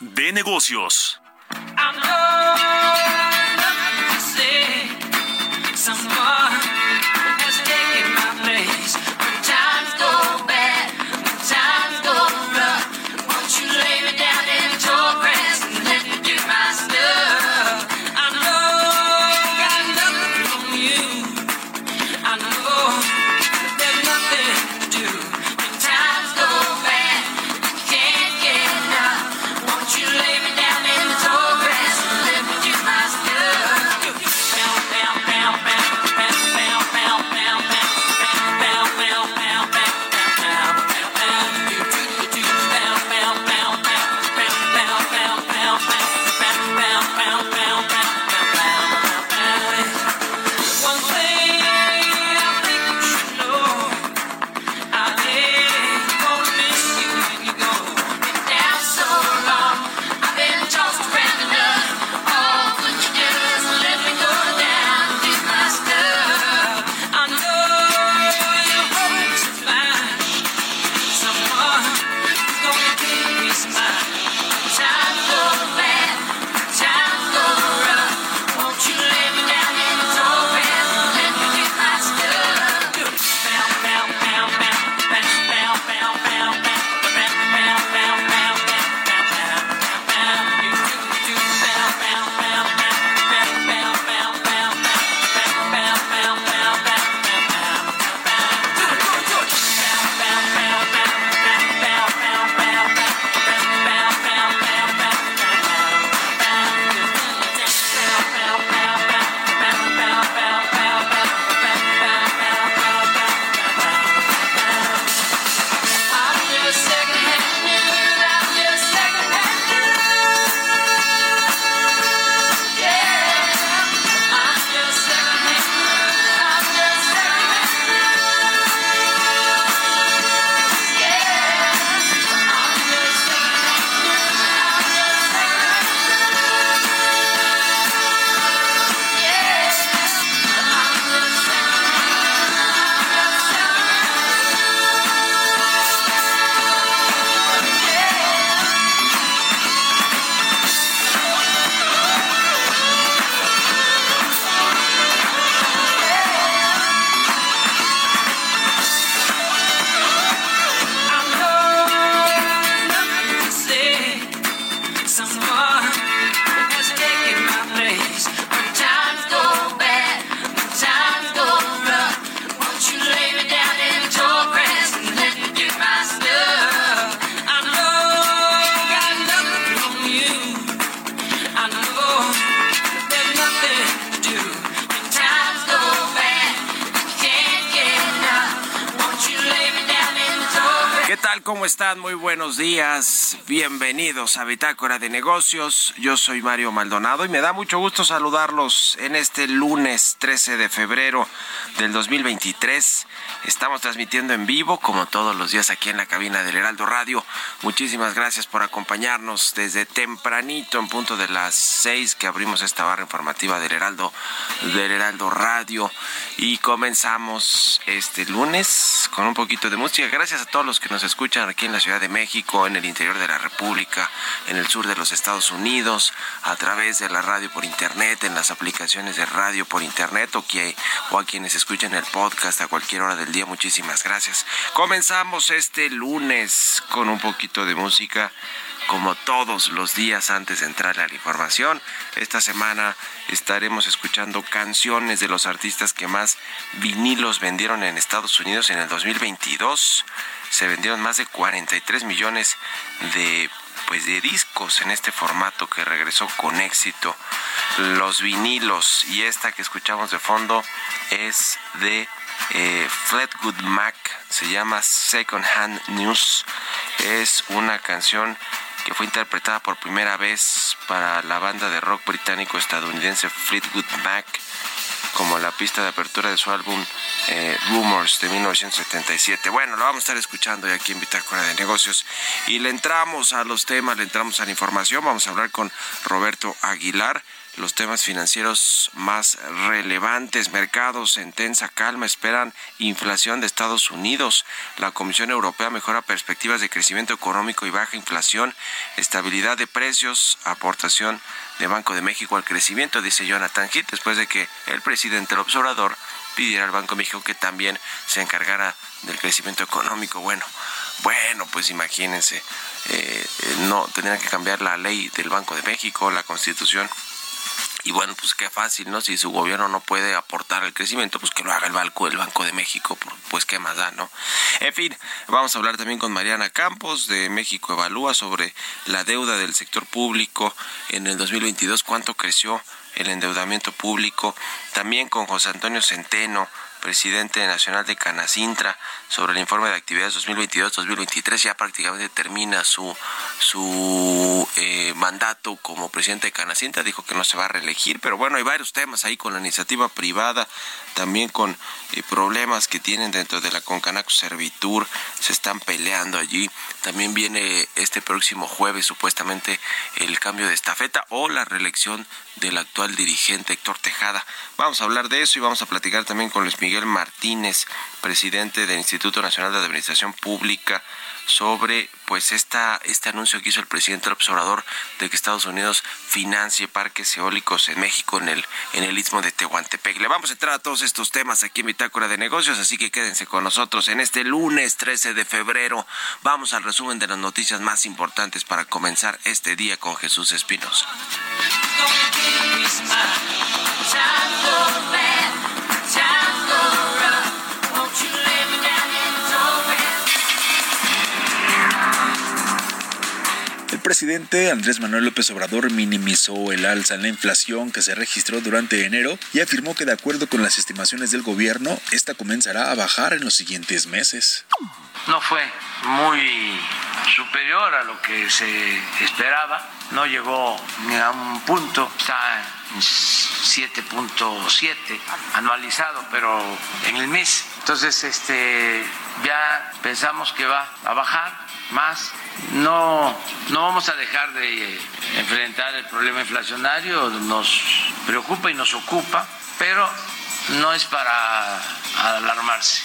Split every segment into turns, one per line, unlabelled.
de negocios.
Días. Bienvenidos a Bitácora de Negocios. Yo soy Mario Maldonado y me da mucho gusto saludarlos en este lunes 13 de febrero del 2023. Estamos transmitiendo en vivo, como todos los días, aquí en la cabina del Heraldo Radio. Muchísimas gracias por acompañarnos desde tempranito, en punto de las seis que abrimos esta barra informativa del Heraldo, del Heraldo Radio. Y comenzamos este lunes con un poquito de música. Gracias a todos los que nos escuchan aquí en la Ciudad de México, en el interior de la República, en el sur de los Estados Unidos, a través de la radio por internet, en las aplicaciones de radio por internet o, que, o a quienes escuchan el podcast a cualquier hora del día. Muchísimas gracias. Comenzamos este lunes con un poquito de música como todos los días antes de entrar a la información. Esta semana estaremos escuchando canciones de los artistas que más vinilos vendieron en Estados Unidos en el 2022. Se vendieron más de 43 millones de pues de discos en este formato que regresó con éxito. Los vinilos y esta que escuchamos de fondo es de eh, Mac, se llama Second Hand News. Es una canción que fue interpretada por primera vez para la banda de rock británico estadounidense Fleetwood Mac como la pista de apertura de su álbum eh, Rumors de 1977. Bueno, lo vamos a estar escuchando ya aquí en Bitácora de Negocios y le entramos a los temas, le entramos a la información. Vamos a hablar con Roberto Aguilar los temas financieros más relevantes. Mercados en tensa calma esperan inflación de Estados Unidos. La Comisión Europea mejora perspectivas de crecimiento económico y baja inflación, estabilidad de precios, aportación de Banco de México al crecimiento, dice Jonathan Heath, después de que el presidente del observador pidiera al Banco de México que también se encargara del crecimiento económico. Bueno, bueno, pues imagínense, eh, eh, no tendrían que cambiar la ley del Banco de México, la Constitución y bueno, pues qué fácil, ¿no? Si su gobierno no puede aportar el crecimiento, pues que lo haga el Banco, el Banco de México, pues qué más da, ¿no? En fin, vamos a hablar también con Mariana Campos de México Evalúa sobre la deuda del sector público en el 2022, cuánto creció el endeudamiento público, también con José Antonio Centeno presidente nacional de Canacintra, sobre el informe de actividades 2022-2023. Ya prácticamente termina su, su eh, mandato como presidente de Canacintra. Dijo que no se va a reelegir, pero bueno, hay varios temas ahí con la iniciativa privada, también con eh, problemas que tienen dentro de la Concanaco Servitur. Se están peleando allí. También viene este próximo jueves supuestamente el cambio de estafeta o la reelección del actual dirigente Héctor Tejada. Vamos a hablar de eso y vamos a platicar también con Luis Miguel Martínez, presidente del Instituto Nacional de Administración Pública, sobre pues esta, este anuncio que hizo el presidente del observador de que Estados Unidos financie parques eólicos en México en el, en el istmo de Tehuantepec. Le vamos a entrar a todos estos temas aquí en Bitácora de Negocios, así que quédense con nosotros en este lunes 13 de febrero. Vamos al resumen de las noticias más importantes para comenzar este día con Jesús Espinosa.
Presidente Andrés Manuel López Obrador minimizó el alza en la inflación que se registró durante enero y afirmó que de acuerdo con las estimaciones del gobierno, esta comenzará a bajar en los siguientes meses.
No fue muy superior a lo que se esperaba, no llegó ni a un punto, está en 7.7 anualizado, pero en el mes. Entonces, este, ya pensamos que va a bajar más. No, no vamos a dejar de enfrentar el problema inflacionario, nos preocupa y nos ocupa, pero no es para alarmarse.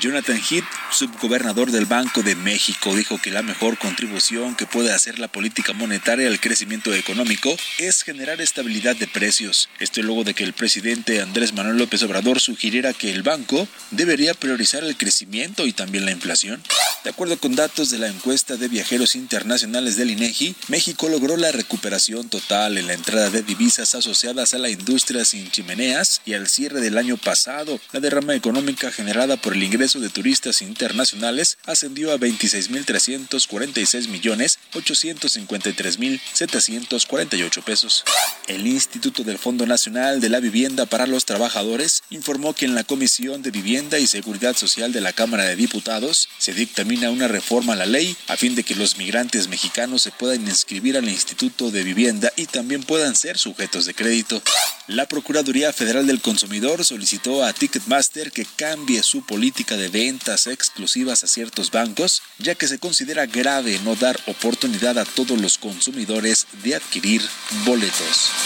Jonathan Heath, subgobernador del Banco de México, dijo que la mejor contribución que puede hacer la política monetaria al crecimiento económico es generar estabilidad de precios. Esto luego de que el presidente Andrés Manuel López Obrador sugiriera que el banco debería priorizar el crecimiento y también la inflación. De acuerdo con datos de la encuesta de viajeros internacionales del INEGI, México logró la recuperación total en la entrada de divisas asociadas a la industria sin chimeneas y al cierre del año pasado. La derrama económica generada por el ingreso de turistas internacionales ascendió a 26.346 millones 853 mil 748 pesos. El Instituto del Fondo Nacional de la Vivienda para los Trabajadores informó que en la Comisión de Vivienda y Seguridad Social de la Cámara de Diputados se dictamina una reforma a la ley a fin de que los migrantes mexicanos se puedan inscribir al Instituto de Vivienda y también puedan ser sujetos de crédito. La Procuraduría Federal del Consumidor solicitó a Ticketmaster que cambie su política de ventas exclusivas a ciertos bancos, ya que se considera grave no dar oportunidad a todos los consumidores de adquirir boletos.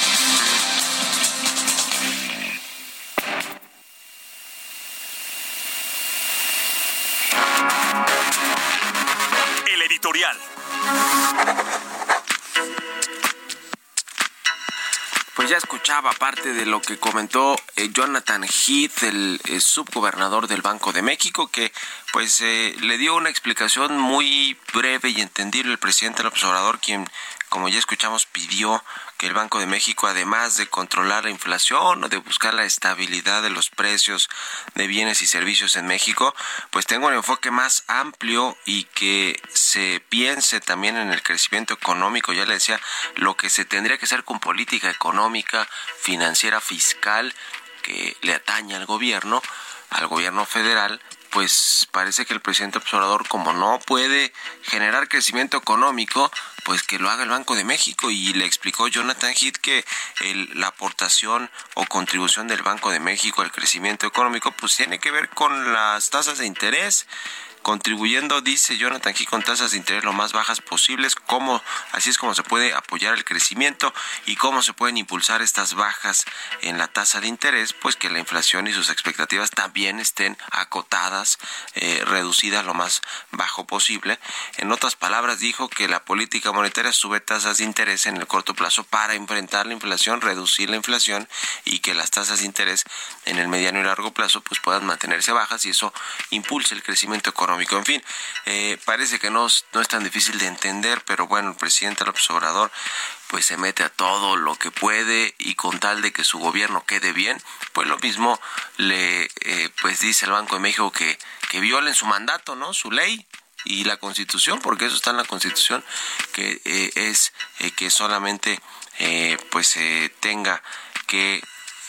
El editorial.
Pues ya escuchaba parte de lo que comentó eh, Jonathan Heath, el, el, subgobernador del Banco de México, que pues eh, le dio una explicación muy breve y entendible el presidente López Obrador, quien como ya escuchamos, pidió que el Banco de México, además de controlar la inflación o de buscar la estabilidad de los precios de bienes y servicios en México, pues tenga un enfoque más amplio y que se piense también en el crecimiento económico. Ya le decía, lo que se tendría que hacer con política económica, financiera, fiscal, que le atañe al gobierno, al gobierno federal, pues parece que el presidente observador, como no puede generar crecimiento económico, pues que lo haga el Banco de México. Y le explicó Jonathan Heath que la aportación o contribución del Banco de México al crecimiento económico pues tiene que ver con las tasas de interés contribuyendo, dice Jonathan aquí con tasas de interés lo más bajas posibles, cómo, así es como se puede apoyar el crecimiento y cómo se pueden impulsar estas bajas en la tasa de interés, pues que la inflación y sus expectativas también estén acotadas, eh, reducidas lo más bajo posible. En otras palabras, dijo que la política monetaria sube tasas de interés en el corto plazo para enfrentar la inflación, reducir la inflación y que las tasas de interés en el mediano y largo plazo pues puedan mantenerse bajas y eso impulse el crecimiento económico en fin, eh, parece que no, no es tan difícil de entender, pero bueno, el presidente López Obrador pues se mete a todo lo que puede y con tal de que su gobierno quede bien, pues lo mismo le eh, pues dice el Banco de México que, que violen su mandato, ¿no? Su ley, y la constitución porque eso está en la constitución que eh, es que solamente pues tenga que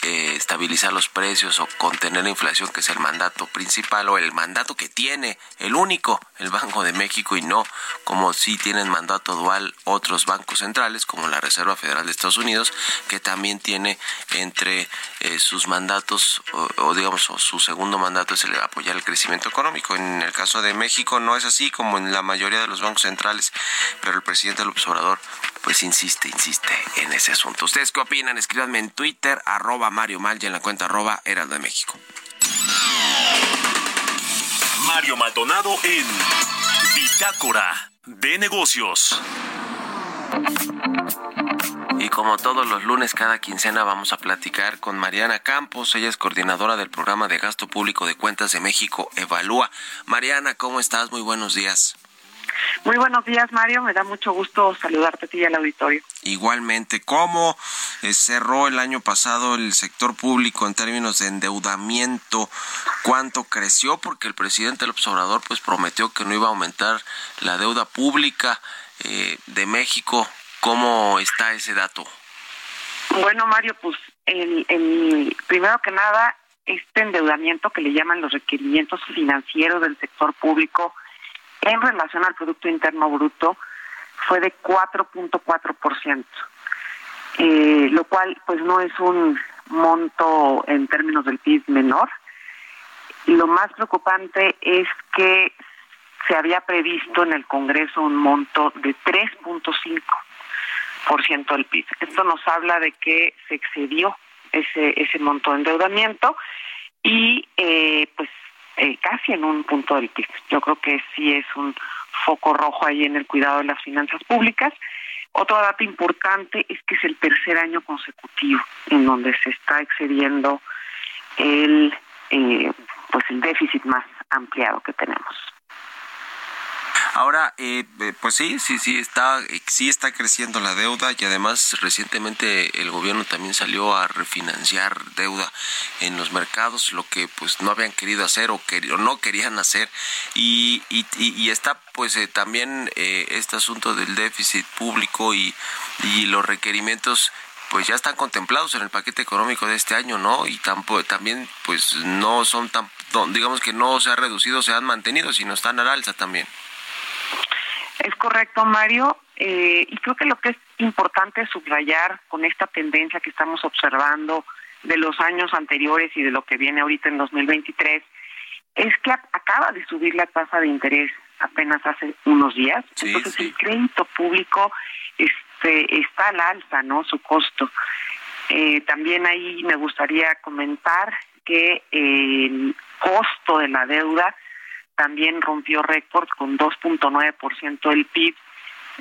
eh, estabilizar los precios o contener la inflación, que es el mandato principal o el mandato que tiene el único, el Banco de México y no como si tienen mandato dual otros bancos centrales como la Reserva Federal de Estados Unidos, que también tiene entre eh, sus mandatos o, digamos su segundo mandato es el apoyar el crecimiento económico. En el caso de México no es así como en la mayoría de los bancos centrales, pero el presidente López Obrador pues insiste, insiste en ese asunto. ¿Ustedes qué opinan? Escríbanme en Twitter, arroba Mario Mal y en la cuenta arroba Heraldo de México.
Mario Maldonado en Bitácora de Negocios.
Y como todos los lunes, cada quincena vamos a platicar con Mariana Campos. Ella es coordinadora del programa de gasto público de cuentas de México, Evalúa. Mariana, ¿cómo estás? Muy buenos días.
Muy buenos días, Mario. Me da mucho gusto saludarte a ti y al auditorio.
Igualmente, ¿cómo eh, cerró el año pasado el sector público en términos de endeudamiento? ¿Cuánto creció? Porque el presidente López Obrador pues prometió que no iba a aumentar la deuda pública eh, de México. ¿Cómo está ese dato?
Bueno, Mario, pues el, el, primero que nada, este endeudamiento que le llaman los requerimientos financieros del sector público en relación al Producto Interno Bruto fue de 4.4%, eh, lo cual pues no es un monto en términos del PIB menor. Lo más preocupante es que se había previsto en el Congreso un monto de 3.5% del PIB. Esto nos habla de que se excedió ese ese monto de endeudamiento y eh, pues eh, casi en un punto del PIB. Yo creo que sí es un foco rojo ahí en el cuidado de las finanzas públicas. Otro dato importante es que es el tercer año consecutivo en donde se está excediendo el eh, pues el déficit más ampliado que tenemos.
Ahora, eh, eh, pues sí, sí, sí está, eh, sí está creciendo la deuda y además recientemente el gobierno también salió a refinanciar deuda en los mercados, lo que pues no habían querido hacer o, no querían hacer y, y, y está pues también este asunto del déficit público y, y los requerimientos pues ya están contemplados en el paquete económico de este año, ¿no? Y también pues no son tan, digamos que no se ha reducido, se han mantenido, sino están al alza también.
Es correcto, Mario. Eh, y creo que lo que es importante subrayar con esta tendencia que estamos observando de los años anteriores y de lo que viene ahorita en 2023 es que acaba de subir la tasa de interés apenas hace unos días. Entonces el crédito público este, está al alza, ¿no? Su costo. Eh, también ahí me gustaría comentar que el costo de la deuda también rompió récord con 2.9% del PIB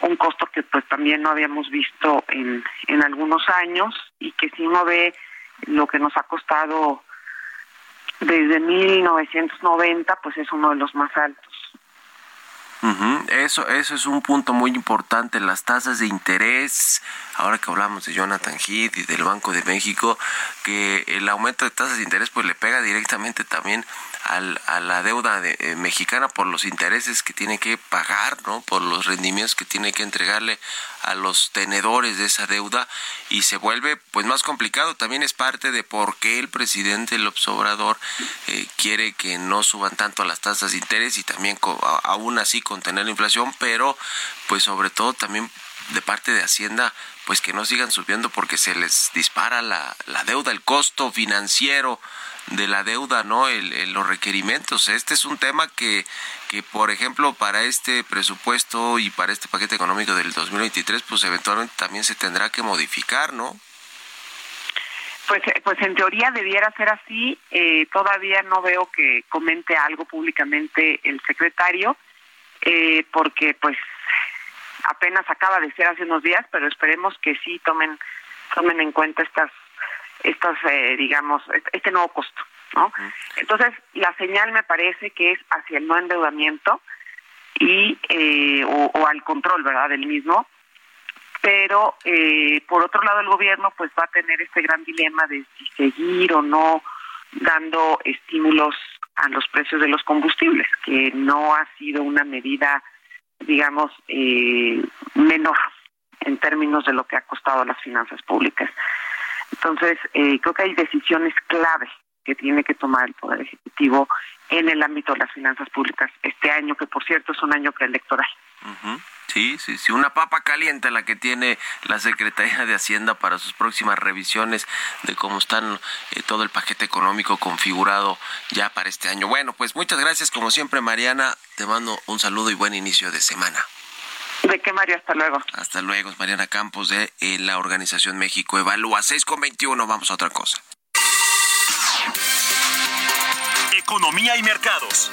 un costo que pues también no habíamos visto en, en algunos años y que si uno ve lo que nos ha costado desde 1990, pues es uno de los más altos.
Eso, eso es un punto muy importante, las tasas de interés, ahora que hablamos de Jonathan Heath y del Banco de México, que el aumento de tasas de interés pues le pega directamente también al, a la deuda de, eh, mexicana por los intereses que tiene que pagar, ¿no? Por los rendimientos que tiene que entregarle a los tenedores de esa deuda y se vuelve pues más complicado. También es parte de por qué el presidente López Obrador eh, quiere que no suban tanto las tasas de interés y también aún así contener la inflación, pero pues sobre todo también de parte de Hacienda pues que no sigan subiendo porque se les dispara la, la deuda, el costo financiero de la deuda, ¿no? El, los requerimientos. Este es un tema que, que, por ejemplo, para este presupuesto y para este paquete económico del 2023, pues eventualmente también se tendrá que modificar, ¿no?
Pues, eh, pues en teoría debiera ser así. Eh, todavía no veo que comente algo públicamente el secretario, eh, porque pues apenas acaba de ser hace unos días, pero esperemos que sí tomen tomen en cuenta estas estas, eh, digamos, este nuevo costo, ¿no? Entonces, la señal me parece que es hacia el no endeudamiento y eh, o, al control, ¿verdad?, del mismo. Pero, eh, por otro lado, el gobierno pues va a tener este gran dilema de si seguir o no dando estímulos a los precios de los combustibles, que no ha sido una medida, digamos, menor en términos de lo que ha costado a las finanzas públicas. Entonces, eh, creo que hay decisiones clave que tiene que tomar el Poder Ejecutivo en el ámbito de las finanzas públicas este año, que por cierto es un año preelectoral.
Sí, sí, sí, una papa caliente la que tiene la Secretaría de Hacienda para sus próximas revisiones de cómo están eh, todo el paquete económico configurado ya para este año. Bueno, pues muchas gracias como siempre, Mariana. Te mando un saludo y buen inicio de semana.
¿De qué, Mario? Hasta luego.
Hasta luego, Mariana Campos de eh, la Organización México Evalúa. 6 con 21, vamos a otra cosa.
Economía y mercados.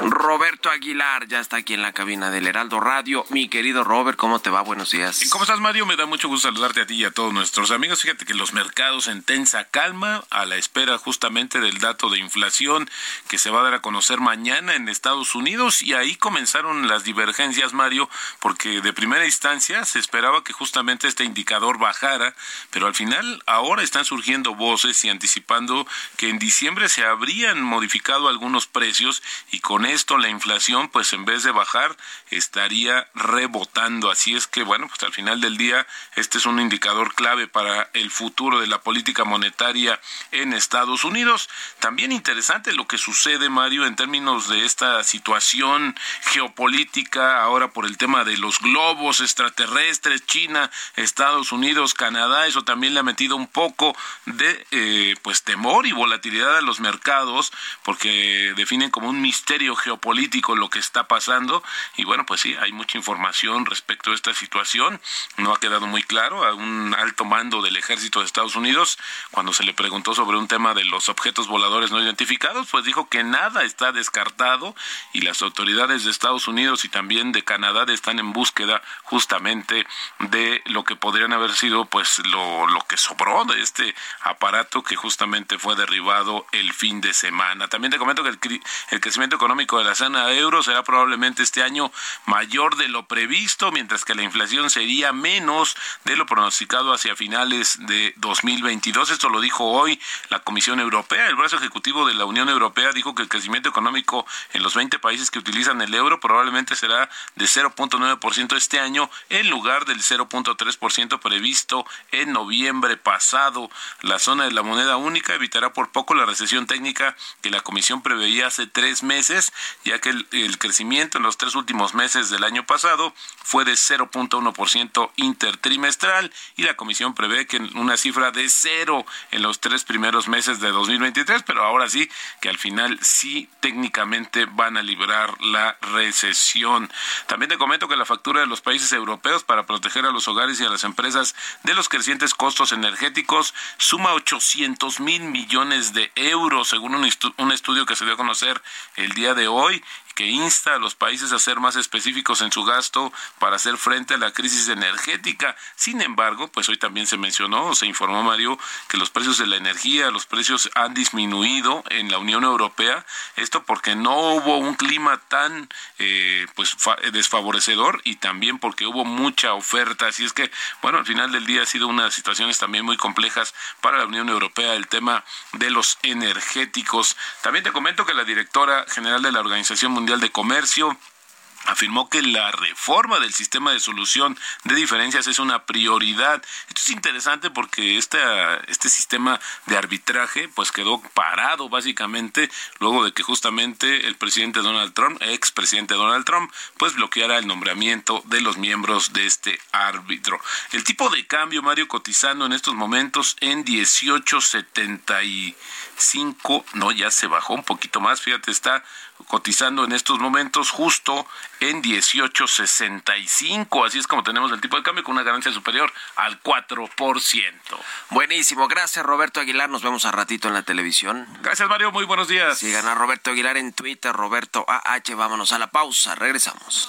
Roberto Aguilar ya está aquí en la cabina del Heraldo Radio. Mi querido Robert, ¿cómo te va? Buenos días.
¿Cómo estás, Mario? Me da mucho gusto saludarte a ti y a todos nuestros amigos. Fíjate que los mercados en tensa calma a la espera justamente del dato de inflación que se va a dar a conocer mañana en Estados Unidos y ahí comenzaron las divergencias, Mario, porque de primera instancia se esperaba que justamente este indicador bajara, pero al final ahora están surgiendo voces y anticipando que en diciembre se habrían modificado algunos precios y con esto la inflación pues en vez de bajar estaría rebotando. Así es que bueno, pues al final del día este es un indicador clave para el futuro de la política monetaria en Estados Unidos. También interesante lo que sucede, Mario, en términos de esta situación geopolítica ahora por el tema de los globos extraterrestres, China, Estados Unidos, Canadá, eso también le ha metido un poco de eh, pues temor y volatilidad a los mercados porque definen como un misterio geopolítico lo que está pasando y bueno, pues sí, hay mucha información respecto a esta situación. No ha quedado muy claro a un alto mando del ejército de Estados Unidos cuando se le preguntó sobre un tema de los objetos voladores no identificados, pues dijo que nada está descartado y las autoridades de Estados Unidos y también de Canadá están en búsqueda justamente de lo que podrían haber sido pues lo, lo que sobró de este aparato que justamente fue derribado el fin de semana. También te comento que el, el crecimiento económico de la zona euro será probablemente este año mayor de lo previsto, mientras que la inflación sería menos de lo pronosticado hacia finales de 2022. Esto lo dijo hoy la Comisión Europea. El brazo ejecutivo de la Unión Europea dijo que el crecimiento económico en los 20 países que utilizan el euro probablemente será de 0.9% este año en lugar del 0.3% previsto en noviembre pasado. La zona de la moneda única evitará por poco la recesión técnica que la Comisión preveía hace tres meses, ya que el, crecimiento en los tres últimos meses del año pasado fue de 0.1% intertrimestral y la Comisión prevé que una cifra de cero en los tres primeros meses de 2023, pero ahora sí que al final sí técnicamente van a liberar la recesión. También te comento que la factura de los países europeos para proteger a los hogares y a las empresas de los crecientes costos energéticos suma 800 mil millones de euros, según un, estudio que se dio a conocer el día de hoy que insta a los países a ser más específicos en su gasto para hacer frente a la crisis energética. Sin embargo, pues hoy también se mencionó, se informó Mario, que los precios de la energía, los precios han disminuido en la Unión Europea. Esto porque no hubo un clima tan eh, pues desfavorecedor y también porque hubo mucha oferta. Así es que, bueno, al final del día ha sido unas situaciones también muy complejas para la Unión Europea el tema de los energéticos. También te comento que la directora general de la Organización Mundial de Comercio afirmó que la reforma del sistema de solución de diferencias es una prioridad. Esto es interesante porque este, este sistema de arbitraje pues quedó parado básicamente luego de que justamente el presidente Donald Trump, ex presidente Donald Trump, pues bloqueara el nombramiento de los miembros de este árbitro. El tipo de cambio, Mario, cotizando en estos momentos en 18.75, no, ya se bajó un poquito más, fíjate, está cotizando en estos momentos justo en 18.65. Así es como tenemos el tipo de cambio con una ganancia superior al 4%.
Buenísimo. Gracias, Roberto Aguilar. Nos vemos a ratito en la televisión.
Gracias, Mario. Muy buenos días.
Sigan a Roberto Aguilar en Twitter, Roberto AH. Vámonos a la pausa. Regresamos.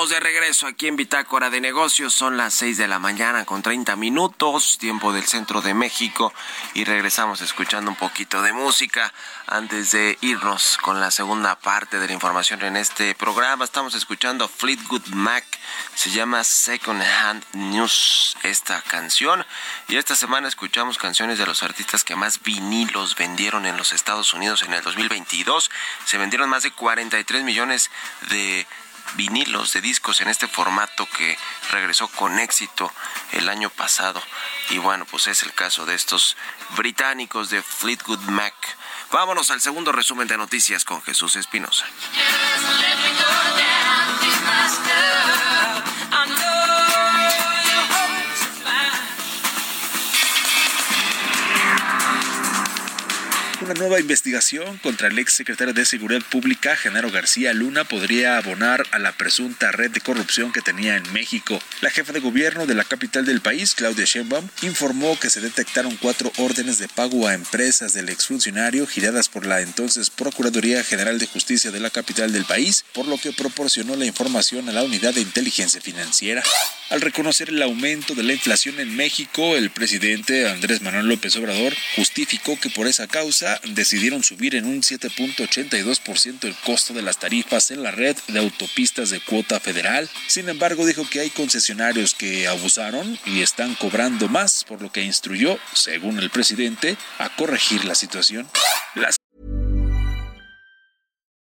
Estamos de regreso aquí en Bitácora de Negocios. Son las 6 de la mañana con 30 minutos, tiempo del centro de México. Y regresamos escuchando un poquito de música antes de irnos con la segunda parte de la información en este programa. Estamos escuchando Fleetwood Mac. Se llama Second Hand News esta canción. Y esta semana escuchamos canciones de los artistas que más vinilos vendieron en los Estados Unidos en el 2022. Se vendieron más de 43 millones de vinilos de discos en este formato que regresó con éxito el año pasado. Y bueno, pues es el caso de estos británicos de Fleetwood Mac. Vámonos al segundo resumen de noticias con Jesús Espinosa.
Una nueva investigación contra el ex secretario de Seguridad Pública, Genaro García Luna, podría abonar a la presunta red de corrupción que tenía en México. La jefa de gobierno de la capital del país, Claudia Sheinbaum, informó que se detectaron cuatro órdenes de pago a empresas del exfuncionario giradas por la entonces Procuraduría General de Justicia de la capital del país, por lo que proporcionó la información a la unidad de inteligencia financiera. Al reconocer el aumento de la inflación en México, el presidente Andrés Manuel López Obrador justificó que por esa causa decidieron subir en un 7.82% el costo de las tarifas en la red de autopistas de cuota federal. Sin embargo, dijo que hay concesionarios que abusaron y están cobrando más, por lo que instruyó, según el presidente, a corregir la situación.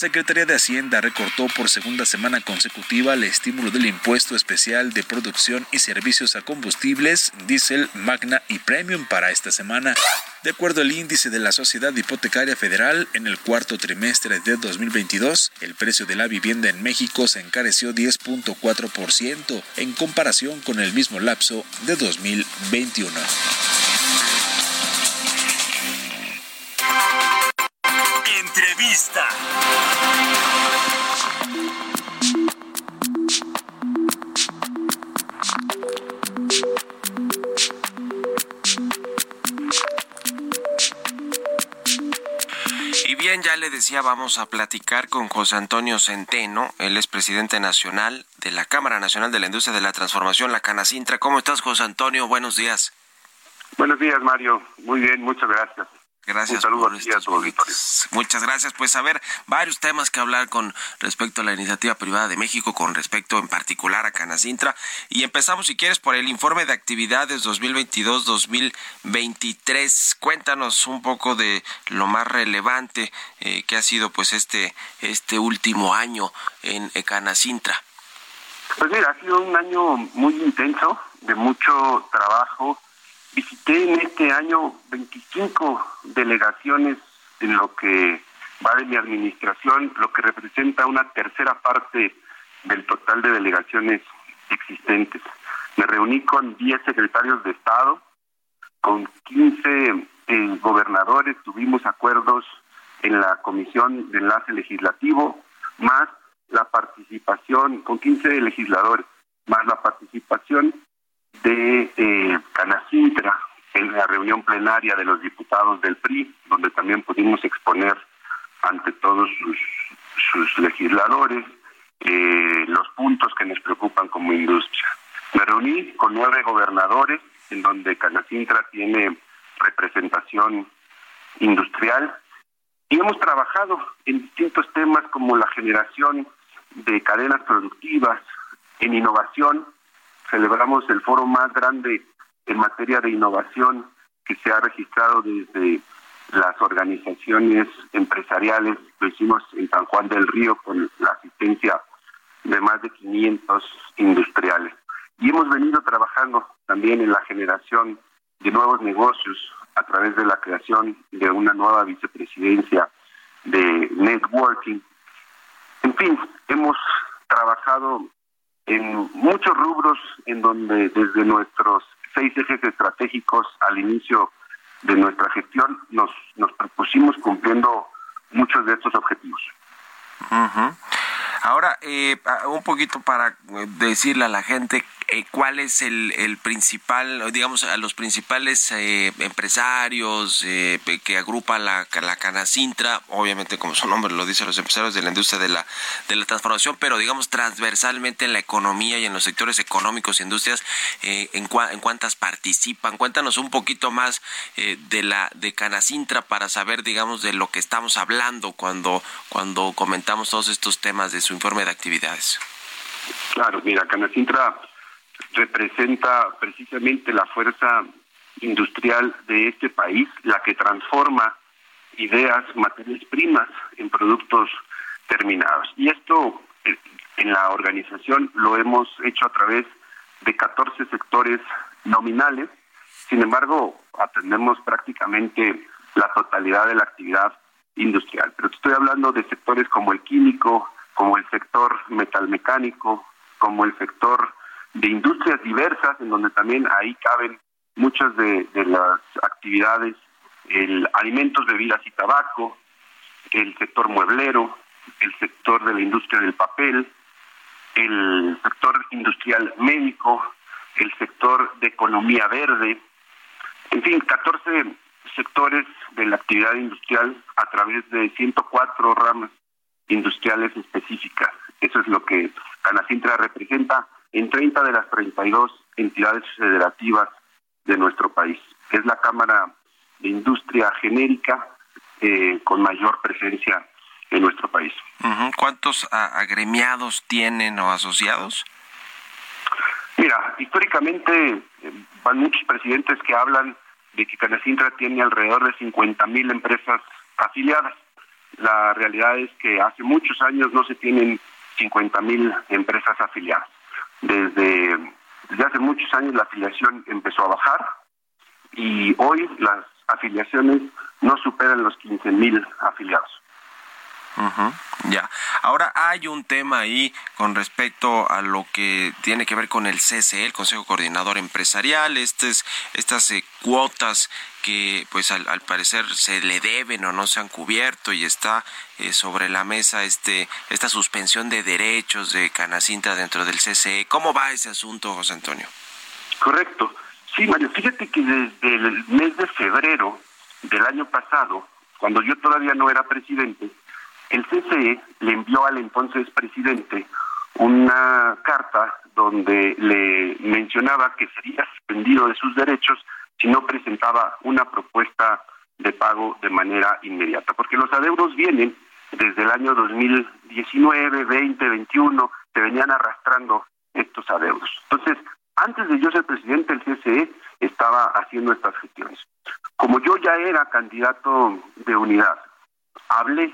Secretaría de Hacienda recortó por segunda semana consecutiva el estímulo del impuesto especial de producción y servicios a combustibles, diésel, magna y premium para esta semana. De acuerdo al índice de la Sociedad Hipotecaria Federal, en el cuarto trimestre de 2022, el precio de la vivienda en México se encareció 10.4% en comparación con el mismo lapso de 2021.
entrevista.
Y bien, ya le decía, vamos a platicar con José Antonio Centeno, él es presidente nacional de la Cámara Nacional de la Industria de la Transformación, la Canacintra. ¿Cómo estás, José Antonio? Buenos días.
Buenos días, Mario. Muy bien, muchas gracias.
Gracias por estos Muchas gracias. Pues a ver, varios temas que hablar con respecto a la iniciativa privada de México, con respecto en particular a Canacintra. Y empezamos, si quieres, por el informe de actividades 2022-2023. Cuéntanos un poco de lo más relevante eh, que ha sido pues este, este último año en Canacintra.
Pues mira, ha sido un año muy intenso, de mucho trabajo Visité en este año 25 delegaciones en lo que va de mi administración, lo que representa una tercera parte del total de delegaciones existentes. Me reuní con 10 secretarios de Estado, con 15 eh, gobernadores, tuvimos acuerdos en la Comisión de Enlace Legislativo, más la participación, con 15 legisladores, más la participación de eh, Canacintra en la reunión plenaria de los diputados del PRI, donde también pudimos exponer ante todos sus, sus legisladores eh, los puntos que nos preocupan como industria. Me reuní con nueve gobernadores, en donde Canacintra tiene representación industrial, y hemos trabajado en distintos temas como la generación de cadenas productivas, en innovación, celebramos el foro más grande en materia de innovación que se ha registrado desde las organizaciones empresariales. Lo hicimos en San Juan del Río con la asistencia de más de 500 industriales. Y hemos venido trabajando también en la generación de nuevos negocios a través de la creación de una nueva vicepresidencia de networking. En fin, hemos trabajado en muchos rubros en donde desde nuestros seis ejes estratégicos al inicio de nuestra gestión nos, nos propusimos cumpliendo muchos de estos objetivos.
Ahora, eh, un poquito para eh, decirle a la gente eh, cuál es el, el, principal, digamos, a los principales eh, empresarios eh, que agrupa la, la Canacintra, obviamente como su nombre lo dice, los empresarios de la industria de la, de la transformación, pero digamos transversalmente en la economía y en los sectores económicos y industrias, en, en cuántas participan. Cuéntanos un poquito más de la de Canacintra para saber, digamos, de lo que estamos hablando cuando, cuando comentamos todos estos temas de su informe de actividades.
Claro, mira, Canacintra representa precisamente la fuerza industrial de este país, la que transforma ideas, materias primas en productos terminados. Y esto eh, en la organización lo hemos hecho a través de 14 sectores nominales, sin embargo, atendemos prácticamente la totalidad de la actividad industrial. Pero estoy hablando de sectores como el químico, como el sector metalmecánico, como el sector de industrias diversas, en donde también ahí caben muchas de, las actividades, el alimentos, bebidas y tabaco, el sector mueblero, el sector de la industria del papel, el sector industrial médico, el sector de economía verde, en fin, 14 sectores de la actividad industrial a través de 104 ramas industriales específicas. Eso es lo que Canacintra representa en 30 de las 32 entidades federativas de nuestro país. Es la Cámara de Industria Genérica eh, con mayor presencia en nuestro país.
¿Cuántos agremiados tienen o asociados?
Mira, históricamente eh, van muchos presidentes que hablan de que Canacintra tiene alrededor de 50 mil empresas afiliadas. La realidad es que hace muchos años no se tienen 50 mil empresas afiliadas. Desde, hace muchos años la afiliación empezó a bajar y hoy las afiliaciones no superan los 15 mil afiliados.
Ya. Ahora hay un tema ahí con respecto a lo que tiene que ver con el CCE, el Consejo Coordinador Empresarial, estas, estas eh, cuotas que pues al, parecer se le deben o no se han cubierto y está eh, sobre la mesa este esta suspensión de derechos de Canacintra dentro del CCE. ¿Cómo va ese asunto, José Antonio?
Correcto. Sí, Mario, fíjate que desde el mes de febrero del año pasado cuando yo todavía no era presidente, el CCE le envió al entonces presidente una carta donde le mencionaba que sería suspendido de sus derechos si no presentaba una propuesta de pago de manera inmediata, porque los adeudos vienen desde el año 2019, 20, 21, se venían arrastrando estos adeudos. Entonces, antes de yo ser presidente, el CCE estaba haciendo estas gestiones. Como yo ya era candidato de unidad, hablé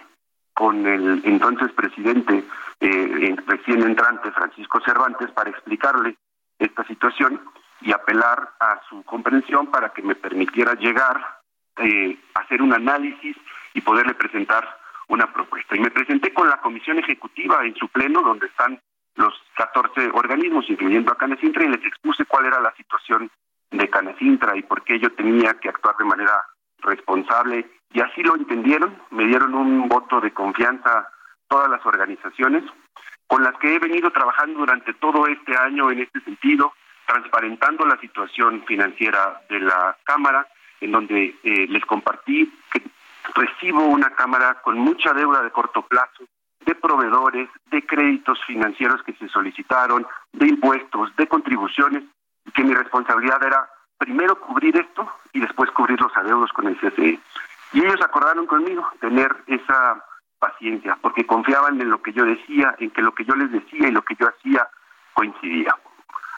con el entonces presidente eh, recién entrante, Francisco Cervantes, para explicarle esta situación y apelar a su comprensión para que me permitiera llegar eh, hacer un análisis y poderle presentar una propuesta. Y me presenté con la comisión ejecutiva en su pleno, donde están los 14 organismos, incluyendo a Canecintra, y les expuse cuál era la situación de Canecintra y por qué yo tenía que actuar de manera responsable. Y así lo entendieron, me dieron un voto de confianza todas las organizaciones con las que he venido trabajando durante todo este año en este sentido, transparentando la situación financiera de la Cámara, en donde eh, les compartí que recibo una Cámara con mucha deuda de corto plazo, de proveedores, de créditos financieros que se solicitaron, de impuestos, de contribuciones, y que mi responsabilidad era primero cubrir esto y después cubrir los adeudos con el CCE. Y ellos acordaron conmigo tener esa paciencia, porque confiaban en lo que yo decía, en que lo que yo les decía y lo que yo hacía coincidía.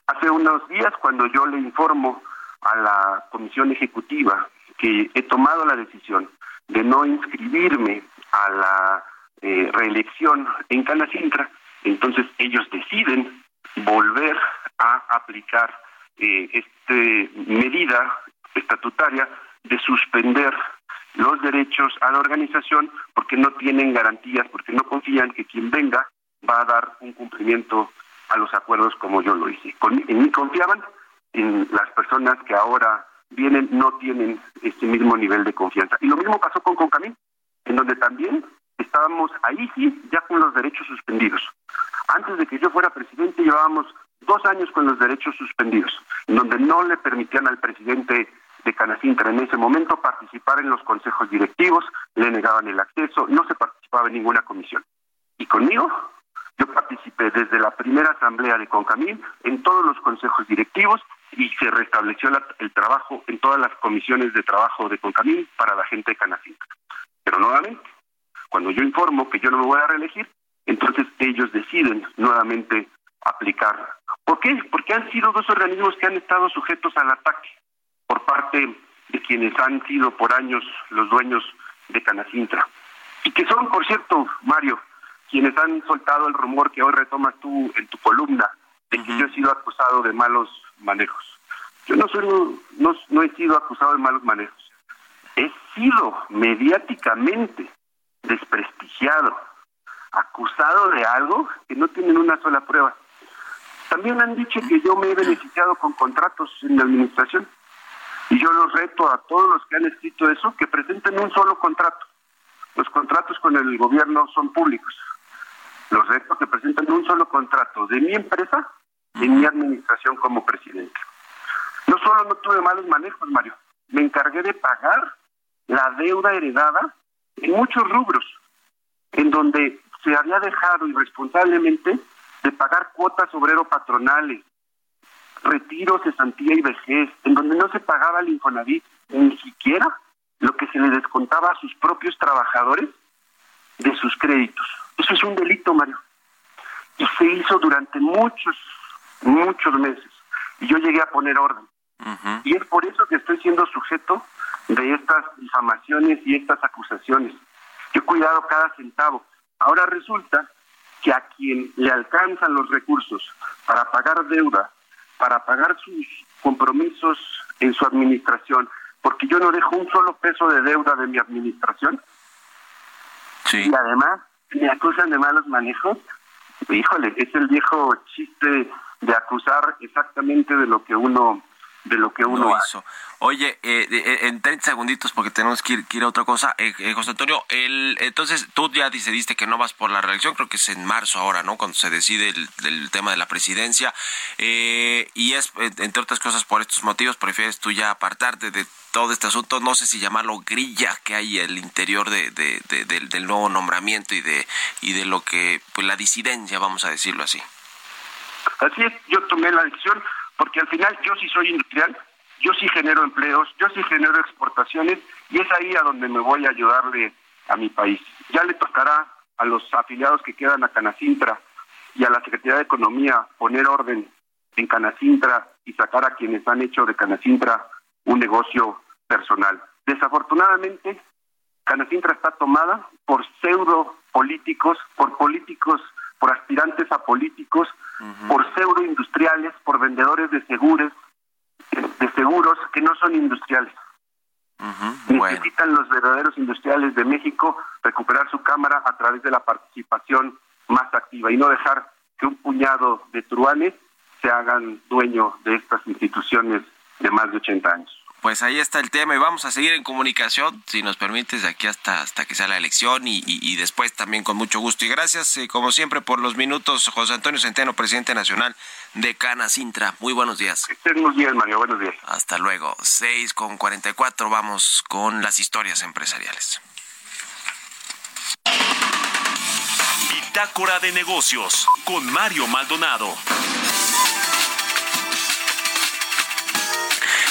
Hace unos días, cuando yo le informo a la comisión ejecutiva que he tomado la decisión de no inscribirme a la eh, reelección en Canacintra, entonces ellos deciden volver a aplicar eh, esta medida estatutaria de suspender los derechos a la organización porque no tienen garantías, porque no confían que quien venga va a dar un cumplimiento a los acuerdos como yo lo hice. en mí confiaban, en las personas que ahora vienen no tienen este mismo nivel de confianza. Y lo mismo pasó con Concamín, en donde también estábamos ahí sí ya con los derechos suspendidos. Antes de que yo fuera presidente llevábamos dos años con los derechos suspendidos, en donde no le permitían al presidente de Canacintra en ese momento participar en los consejos directivos, le negaban el acceso, no se participaba en ninguna comisión. Y conmigo, yo participé desde la primera asamblea de Concamín en todos los consejos directivos y se restableció el trabajo en todas las comisiones de trabajo de Concamín para la gente de Canacintra. Pero nuevamente, cuando yo informo que yo no me voy a reelegir, entonces ellos deciden nuevamente aplicar. ¿Por qué? Porque han sido dos organismos que han estado sujetos al ataque parte de quienes han sido por años los dueños de Canacintra. Y que son, por cierto, Mario, quienes han soltado el rumor que hoy retomas tú en tu columna, de que yo he sido acusado de malos manejos. Yo no, soy, no, no he sido acusado de malos manejos. He sido mediáticamente desprestigiado, acusado de algo que no tienen una sola prueba. También han dicho que yo me he beneficiado con contratos en la administración. Y yo los reto a todos los que han escrito eso que presenten un solo contrato. Los contratos con el gobierno son públicos. Los reto que presenten un solo contrato de mi empresa en mi administración como presidente. No solo no tuve malos manejos, Mario, me encargué de pagar la deuda heredada en muchos rubros, en donde se había dejado irresponsablemente de pagar cuotas obrero patronales, retiro, cesantía y vejez, en donde no se pagaba el Infonavit ni siquiera lo que se le descontaba a sus propios trabajadores de sus créditos. Eso es un delito, Mario. Y se hizo durante muchos, muchos meses. Y yo llegué a poner orden. Y es por eso que estoy siendo sujeto de estas difamaciones y estas acusaciones. Yo he cuidado cada centavo. Ahora resulta que a quien le alcanzan los recursos para pagar deuda para pagar sus compromisos en su administración, porque yo no dejo un solo peso de deuda de mi administración. Y además me acusan de malos manejos. Híjole, es el viejo chiste de acusar exactamente de lo que uno de lo que uno hace.
Oye, eh, eh, en 30 segunditos, porque tenemos que ir, a otra cosa. Eh, José Antonio, el, entonces tú ya decidiste que no vas por la reelección, creo que es en marzo ahora, ¿no? Cuando se decide el, tema de la presidencia. y es, entre otras cosas, por estos motivos, prefieres tú ya apartarte de todo este asunto, no sé si llamarlo grilla que hay el interior de, del, nuevo nombramiento y de, y de lo que, pues la disidencia, vamos a decirlo así.
Así es, yo tomé la decisión porque al final yo sí soy industrial, yo sí genero empleos, yo sí genero exportaciones y es ahí a donde me voy a ayudarle a mi país. Ya le tocará a los afiliados que quedan a Canacintra y a la Secretaría de Economía poner orden en Canacintra y sacar a quienes han hecho de Canacintra un negocio personal. Desafortunadamente, Canacintra está tomada por pseudo políticos, por políticos, por aspirantes a políticos, por pseudo industriales, por vendedores de seguros, de seguros que no son industriales. Necesitan los verdaderos industriales de México recuperar su cámara a través de la participación más activa y no dejar que un puñado de truanes se hagan dueño de estas instituciones de más de 80 años.
Pues ahí está el tema y vamos a seguir en comunicación, si nos permites, de aquí hasta, hasta que sea la elección y, después también con mucho gusto. Y gracias, eh, como siempre, por los minutos, José Antonio Centeno, presidente nacional de Cana Sintra. Muy buenos días.
Buenos días, Mario. Buenos días.
Hasta luego. 6 con 44, vamos con las historias empresariales.
Bitácora de negocios con Mario Maldonado.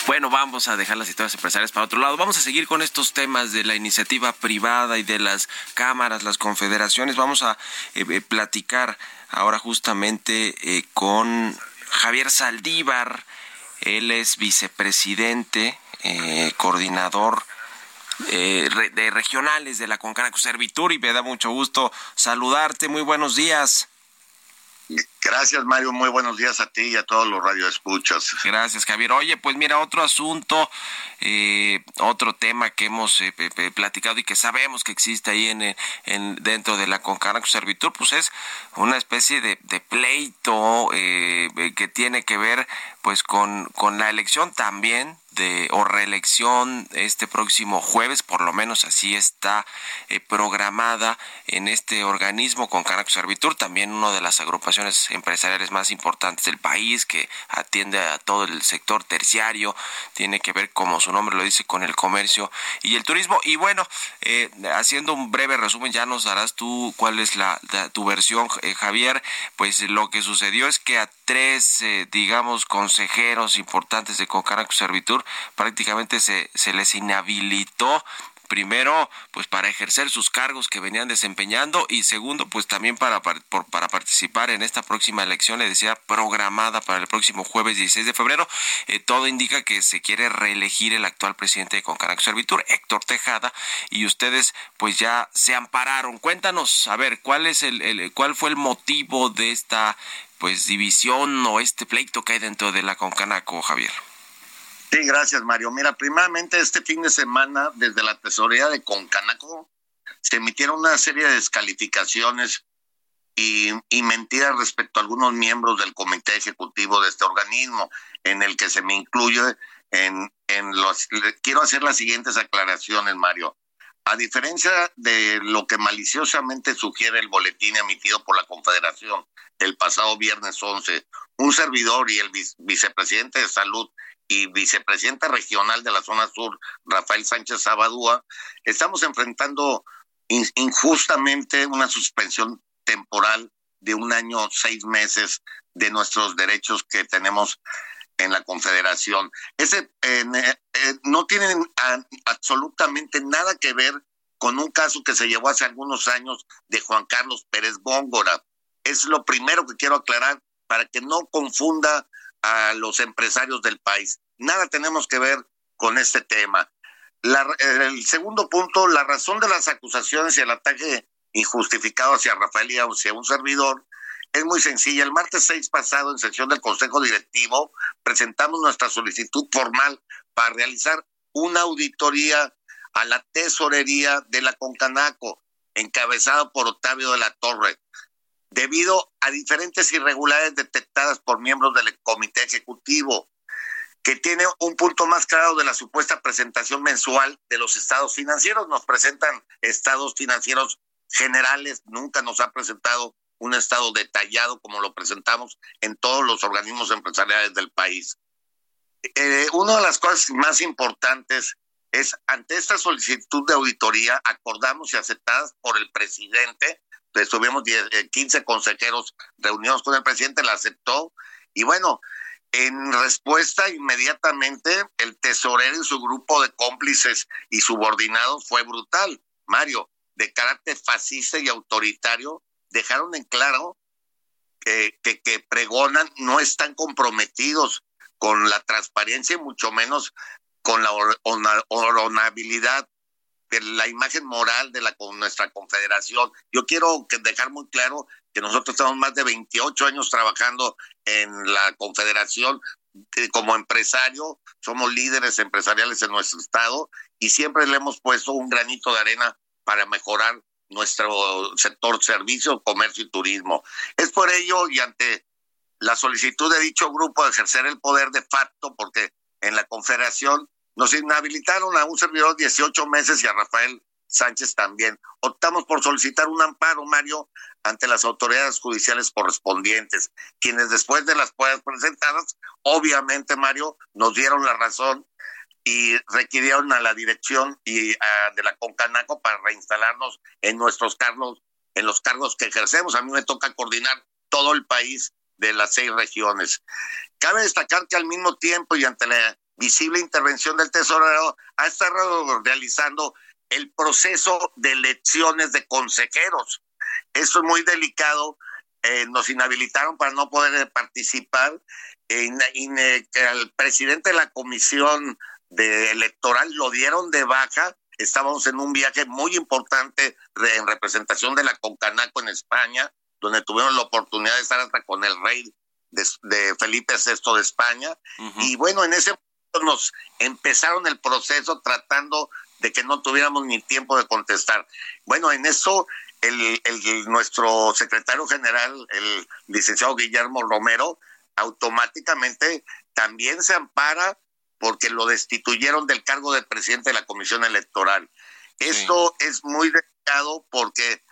Bueno, vamos a dejar las historias empresariales para otro lado. Vamos a seguir con estos temas de la iniciativa privada y de las cámaras, las confederaciones. Vamos a eh, eh, platicar ahora justamente eh, con Javier Saldívar. Él es vicepresidente, coordinador de regionales de la Concanaco Servitur y me da mucho gusto saludarte. Muy buenos días.
Gracias, Mario. Muy buenos días a ti y a todos los radioescuchas.
Gracias, Javier. Oye, pues mira, otro asunto, eh, otro tema que hemos eh, platicado y que sabemos que existe ahí en, en dentro de la Concanaco Servitur, pues es una especie de, pleito eh, que tiene que ver pues con, con la elección también de o reelección este próximo jueves, por lo menos así está eh, programada en este organismo con carácter servitur, también una de las agrupaciones empresariales más importantes del país que atiende a todo el sector terciario, tiene que ver como su nombre lo dice con el comercio y el turismo. Y bueno, eh, haciendo un breve resumen ya nos darás tú cuál es la, tu versión eh, Javier, pues lo que sucedió es que a tres digamos consejeros importantes de Concanaco Servitur prácticamente se, se les inhabilitó primero pues para ejercer sus cargos que venían desempeñando y segundo pues también para, participar en esta próxima elección le decía programada para el próximo jueves 16 de febrero. Eh, todo indica que se quiere reelegir el actual presidente de Concanaco Servitur Héctor Tejada y ustedes pues ya se ampararon. Cuéntanos a ver cuál es el, el cuál fue el motivo de esta pues división o este pleito que hay dentro de la Concanaco Javier
Sí, gracias, Mario. Mira, primeramente este fin de semana, desde la tesorería de Concanaco, se emitieron una serie de descalificaciones y, mentiras respecto a algunos miembros del comité ejecutivo de este organismo, en el que se me incluye en, en los... Quiero hacer las siguientes aclaraciones, Mario. A diferencia de lo que maliciosamente sugiere el boletín emitido por la Confederación el pasado viernes 11, un servidor y el vicepresidente de Salud y vicepresidenta regional de la zona sur, Rafael Sánchez Abadúa, estamos enfrentando injustamente una suspensión temporal de un año, seis meses de nuestros derechos que tenemos en la Confederación. Ese eh, eh, no tienen absolutamente nada que ver con un caso que se llevó hace algunos años de Juan Carlos Pérez Góngora. Es lo primero que quiero aclarar para que no confunda a los empresarios del país. Nada tenemos que ver con este tema. el segundo punto, la razón de las acusaciones y el ataque injustificado hacia Rafael y hacia un servidor es muy sencilla. El martes 6 pasado, en sesión del Consejo Directivo, presentamos nuestra solicitud formal para realizar una auditoría a la tesorería de la Concanaco, encabezada por Octavio de la Torre debido a diferentes irregularidades detectadas por miembros del comité ejecutivo que tiene un punto más claro de la supuesta presentación mensual de los estados financieros. Nos presentan estados financieros generales, nunca nos ha presentado un estado detallado como lo presentamos en todos los organismos empresariales del país. Eh, una de las cosas más importantes es, ante esta solicitud de auditoría, acordamos y aceptadas por el presidente, estuvimos 15 eh, consejeros reunidos con el presidente, la aceptó, y bueno, en respuesta inmediatamente, el tesorero y su grupo de cómplices y subordinados fue brutal. Mario, de carácter fascista y autoritario, dejaron en claro que, que, pregonan no están comprometidos con la transparencia y mucho menos con la honorabilidad de la imagen moral de la con nuestra confederación. Yo quiero dejar muy claro que nosotros estamos más de 28 años trabajando en la confederación como empresario, somos líderes empresariales en nuestro estado y siempre le hemos puesto un granito de arena para mejorar nuestro sector servicio, comercio y turismo. Es por ello y ante la solicitud de dicho grupo de ejercer el poder de facto, porque en la confederación nos inhabilitaron a un servidor 18 meses y a Rafael Sánchez también. Optamos por solicitar un amparo, Mario, ante las autoridades judiciales correspondientes, quienes después de las pruebas presentadas, obviamente, Mario, nos dieron la razón y requirieron a la dirección y de la Concanaco para reinstalarnos en nuestros cargos, en los cargos que ejercemos. A mí me toca coordinar todo el país de las seis regiones. Cabe destacar que al mismo tiempo y ante la visible intervención del tesorero, ha estado realizando el proceso de elecciones de consejeros. Eso es muy delicado. Eh, nos inhabilitaron para no poder participar. En, el presidente de la comisión de electoral lo dieron de baja. Estábamos en un viaje muy importante en representación de la Concanaco en España, donde tuvimos la oportunidad de estar hasta con el rey de, Felipe VI de España. Y bueno, en ese momento nos empezaron el proceso tratando de que no tuviéramos ni tiempo de contestar. Bueno, en eso el, el, nuestro secretario general, el licenciado Guillermo Romero, automáticamente también se ampara porque lo destituyeron del cargo de presidente de la Comisión Electoral. Esto es muy delicado porque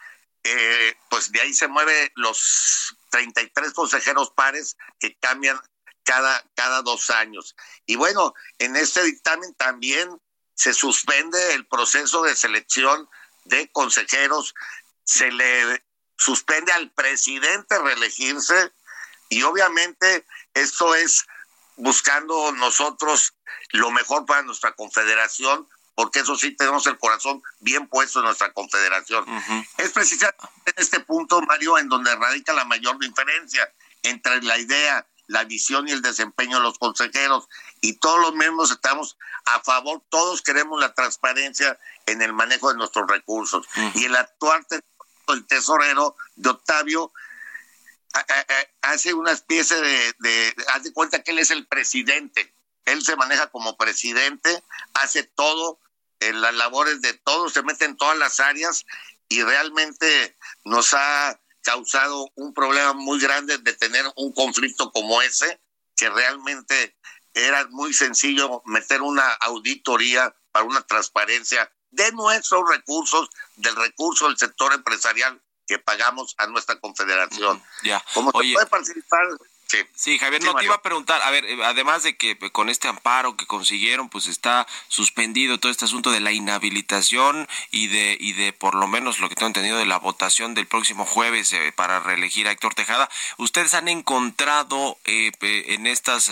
eh, pues de ahí se mueven los 33 consejeros pares que cambian cada, cada dos años. Y bueno, en este dictamen también se suspende el proceso de selección de consejeros, se le suspende al presidente reelegirse y obviamente esto es buscando nosotros lo mejor para nuestra confederación, porque eso sí tenemos el corazón bien puesto en nuestra confederación. Es precisamente en este punto, Mario, en donde radica la mayor diferencia entre la idea, la visión y el desempeño de los consejeros. Y todos los miembros estamos a favor, todos queremos la transparencia en el manejo de nuestros recursos. Y el actual el tesorero de Octavio hace una especie de, haz de cuenta que él es el presidente, él se maneja como presidente, hace todo, en las labores de todos, se mete en todas las áreas y realmente nos ha causado un problema muy grande de tener un conflicto como ese, que realmente era muy sencillo meter una auditoría para una transparencia de nuestros recursos, del recurso del sector empresarial que pagamos a nuestra confederación.
ya.
Como se puede participar
Sí, Javier, no te iba a preguntar, a ver, eh, además de que eh, con este amparo que consiguieron, pues está suspendido todo este asunto de la inhabilitación y de y de por lo menos lo que tengo entendido de la votación del próximo jueves eh, para reelegir a Héctor Tejada. ¿Ustedes han encontrado en estas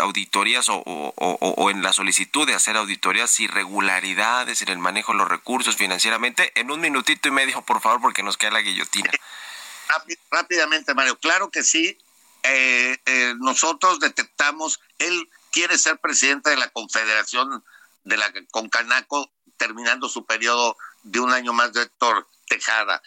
auditorías o, o, en la solicitud de hacer auditorías irregularidades en el manejo de los recursos financieramente? En un minutito y medio, por favor, porque nos queda la guillotina.
Rápidamente, Mario, claro que sí, eh, eh, nosotros detectamos, él quiere ser presidente de la Confederación de la Concanaco, terminando su periodo de un año más de Héctor Tejada.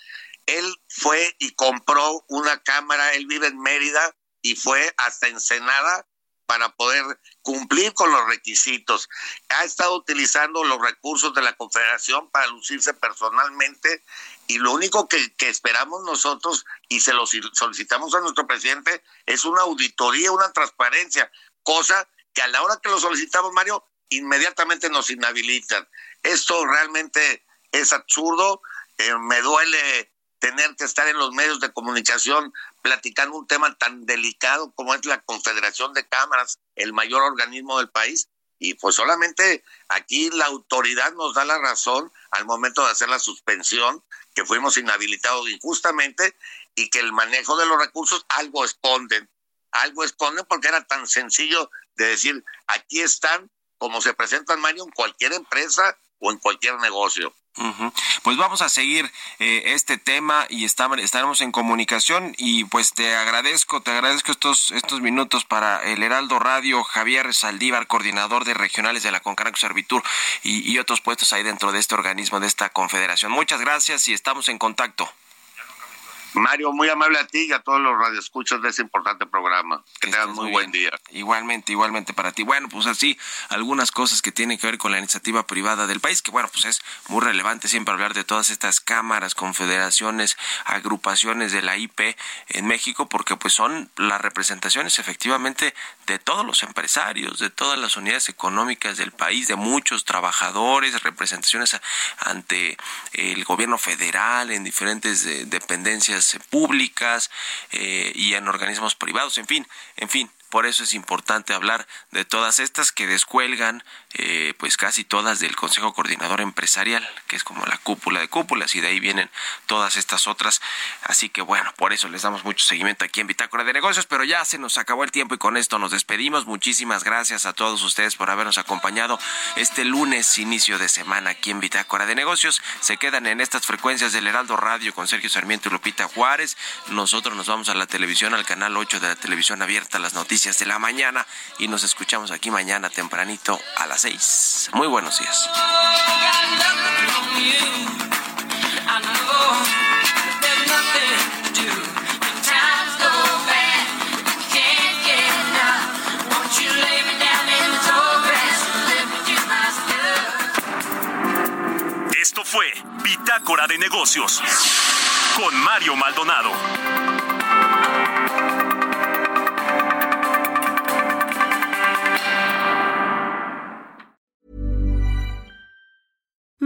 Él fue y compró una cámara, él vive en Mérida y fue hasta Ensenada para poder cumplir con los requisitos. Ha estado utilizando los recursos de la Confederación para lucirse personalmente y lo único que, esperamos nosotros y se lo solicitamos a nuestro presidente es una auditoría, una transparencia, cosa que a la hora que lo solicitamos, Mario, inmediatamente nos inhabilitan. Esto realmente es absurdo. Eh, me duele tener que estar en los medios de comunicación platicando un tema tan delicado como es la Confederación de Cámaras, el mayor organismo del país, y pues solamente aquí la autoridad nos da la razón al momento de hacer la suspensión, que fuimos inhabilitados injustamente y que el manejo de los recursos algo esconden, algo esconden porque era tan sencillo de decir, aquí están como se presentan, Mario, en cualquier empresa o en cualquier negocio.
Pues vamos a seguir eh, este tema y estaremos en comunicación y pues te agradezco, te agradezco estos, estos minutos para el Heraldo Radio, Javier Saldívar, coordinador de regionales de la Concanaco Servitur y, y otros puestos ahí dentro de este organismo, de esta confederación. Muchas gracias y estamos en contacto.
Mario, muy amable a ti y a todos los radioescuchas de ese importante programa. Que tengan muy, buen día.
Igualmente, igualmente para ti. Bueno, pues así, algunas cosas que tienen que ver con la iniciativa privada del país, que bueno, pues es muy relevante siempre hablar de todas estas cámaras, confederaciones, agrupaciones de la IP en México, porque pues son las representaciones efectivamente de todos los empresarios, de todas las unidades económicas del país, de muchos trabajadores, representaciones ante el gobierno federal en diferentes eh, públicas eh, y en organismos privados, en fin, en fin, por eso es importante hablar de todas estas que descuelgan, eh, pues casi todas del Consejo Coordinador Empresarial, que es como la cúpula de cúpulas, y de ahí vienen todas estas otras. Así que bueno, por eso les damos mucho seguimiento aquí en Bitácora de Negocios, pero ya se nos acabó el tiempo y con esto nos despedimos. Muchísimas gracias a todos ustedes por habernos acompañado este lunes, inicio de semana aquí en Bitácora de Negocios. Se quedan en estas frecuencias del Heraldo Radio con Sergio Sarmiento y Lupita Juárez. Nosotros nos vamos a la televisión, al canal 8 de la televisión abierta, las noticias de la mañana y nos escuchamos aquí mañana tempranito a las 6. Muy buenos días.
Esto fue Bitácora de Negocios con Mario Maldonado.